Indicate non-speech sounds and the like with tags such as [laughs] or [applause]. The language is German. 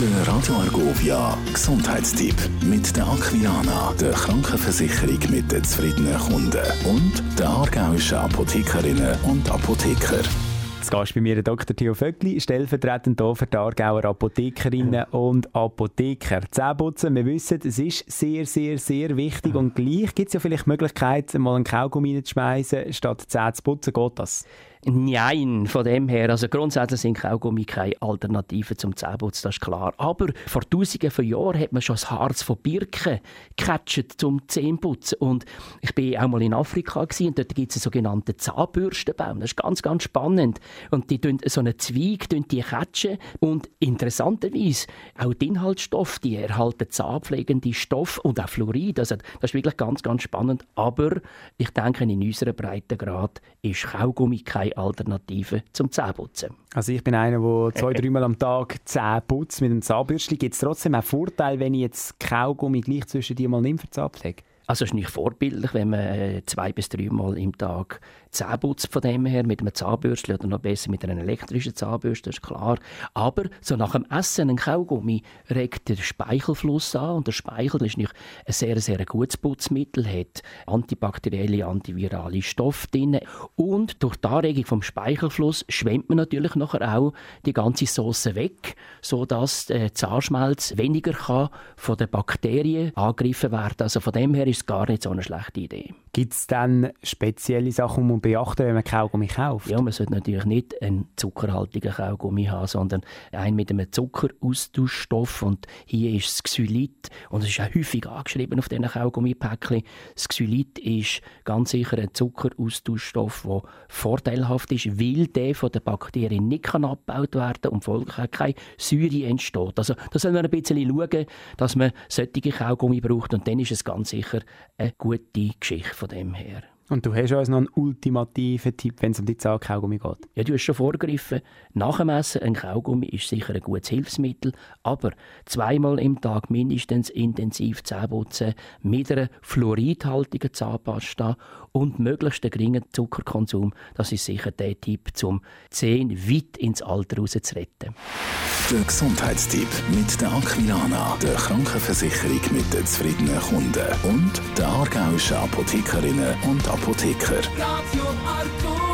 Der Radio Argovia Gesundheitstipp mit der Aquiana, der Krankenversicherung mit den zufriedenen Kunden und der aargauischen Apothekerinnen und Apotheker. Jetzt gehst bei mir Dr. Theo Vöckli, stellvertretend hier für die Aargauer Apothekerinnen und Apotheker. Zähneputzen, wir wissen, es ist sehr, sehr, sehr wichtig und gleich gibt es ja vielleicht die Möglichkeit, mal einen Kaugummi zu schmeißen, statt Zähne zu putzen. Geht das? Nein, von dem her. Also grundsätzlich sind Kaugummi keine Alternative zum Zähneputzen, das ist klar. Aber vor Tausenden von Jahren hat man schon das Harz von Birken gecatcht zum Zähneputzen. Und ich bin auch mal in Afrika und dort gibt es einen sogenannten Zahnbürstenbaum. Das ist ganz, ganz spannend. Und die tun so einen Zweig die catchen und interessanterweise auch die Inhaltsstoffe, die erhalten zahnpflegende Stoff und auch Fluorid. Also das ist wirklich ganz, ganz spannend. Aber ich denke, in unserem Breitengrad ist Kaugummi keine Alternative zum Zähneputzen. Also ich bin einer, der zwei, [laughs] dreimal am Tag Zähne putzt mit einem Zahnbürstchen. Gibt es trotzdem auch Vorteile, wenn ich jetzt Kaugummi gleich zwischen die mal nehme für Zahnpflege? Also es ist nicht vorbildlich, wenn man äh, zwei bis dreimal im Tag Zähne putzt von dem her, mit einem Zahnbürstchen oder noch besser mit einer elektrischen Zahnbürste, ist klar. Aber so nach dem Essen ein Kaugummi regt der Speichelfluss an und der Speichel ist nicht ein sehr, sehr gutes Putzmittel, hat antibakterielle, antivirale Stoffe drin und durch die Anregung vom Speichelfluss schwemmt man natürlich nachher auch die ganze Sauce weg, sodass der Zahnschmelz weniger kann von den Bakterien angegriffen werden. Also von dem her ist es gar nicht so eine schlechte Idee. Gibt es dann spezielle Sachen, die man beachten wenn man Kaugummi kauft? Ja, man sollte natürlich nicht einen zuckerhaltigen Kaugummi haben, sondern einen mit einem Zuckeraustauschstoff. Und hier ist das Xylit. Und es ist auch häufig angeschrieben auf diesen Kaugummipäckchen. Das Xylit ist ganz sicher ein Zuckeraustauschstoff, der vorteilhaft ist, weil der von den Bakterien nicht kann abgebaut werden kann und folglich keine Säure entsteht. Also da soll man ein bisschen schauen, dass man solche Kaugummi braucht. Und dann ist es ganz sicher eine gute Geschichte von dem her. Und du hast uns noch einen ultimativen Tipp, wenn es um die Zahl Kaugummi geht. Ja, du hast schon vorgegriffen. Nach dem Essen ein Kaugummi ist sicher ein gutes Hilfsmittel, aber zweimal im Tag mindestens intensiv Zähneputzen mit einer fluoridhaltigen Zahnpasta und möglichst einen geringen Zuckerkonsum. Das ist sicher der Tipp, um Zähne weit ins Alter raus zu retten. Der Gesundheitstipp mit der Aquilana, der Krankenversicherung mit den zufriedenen Kunden und der aargauischen Apothekerinnen und Apotheker. Radio.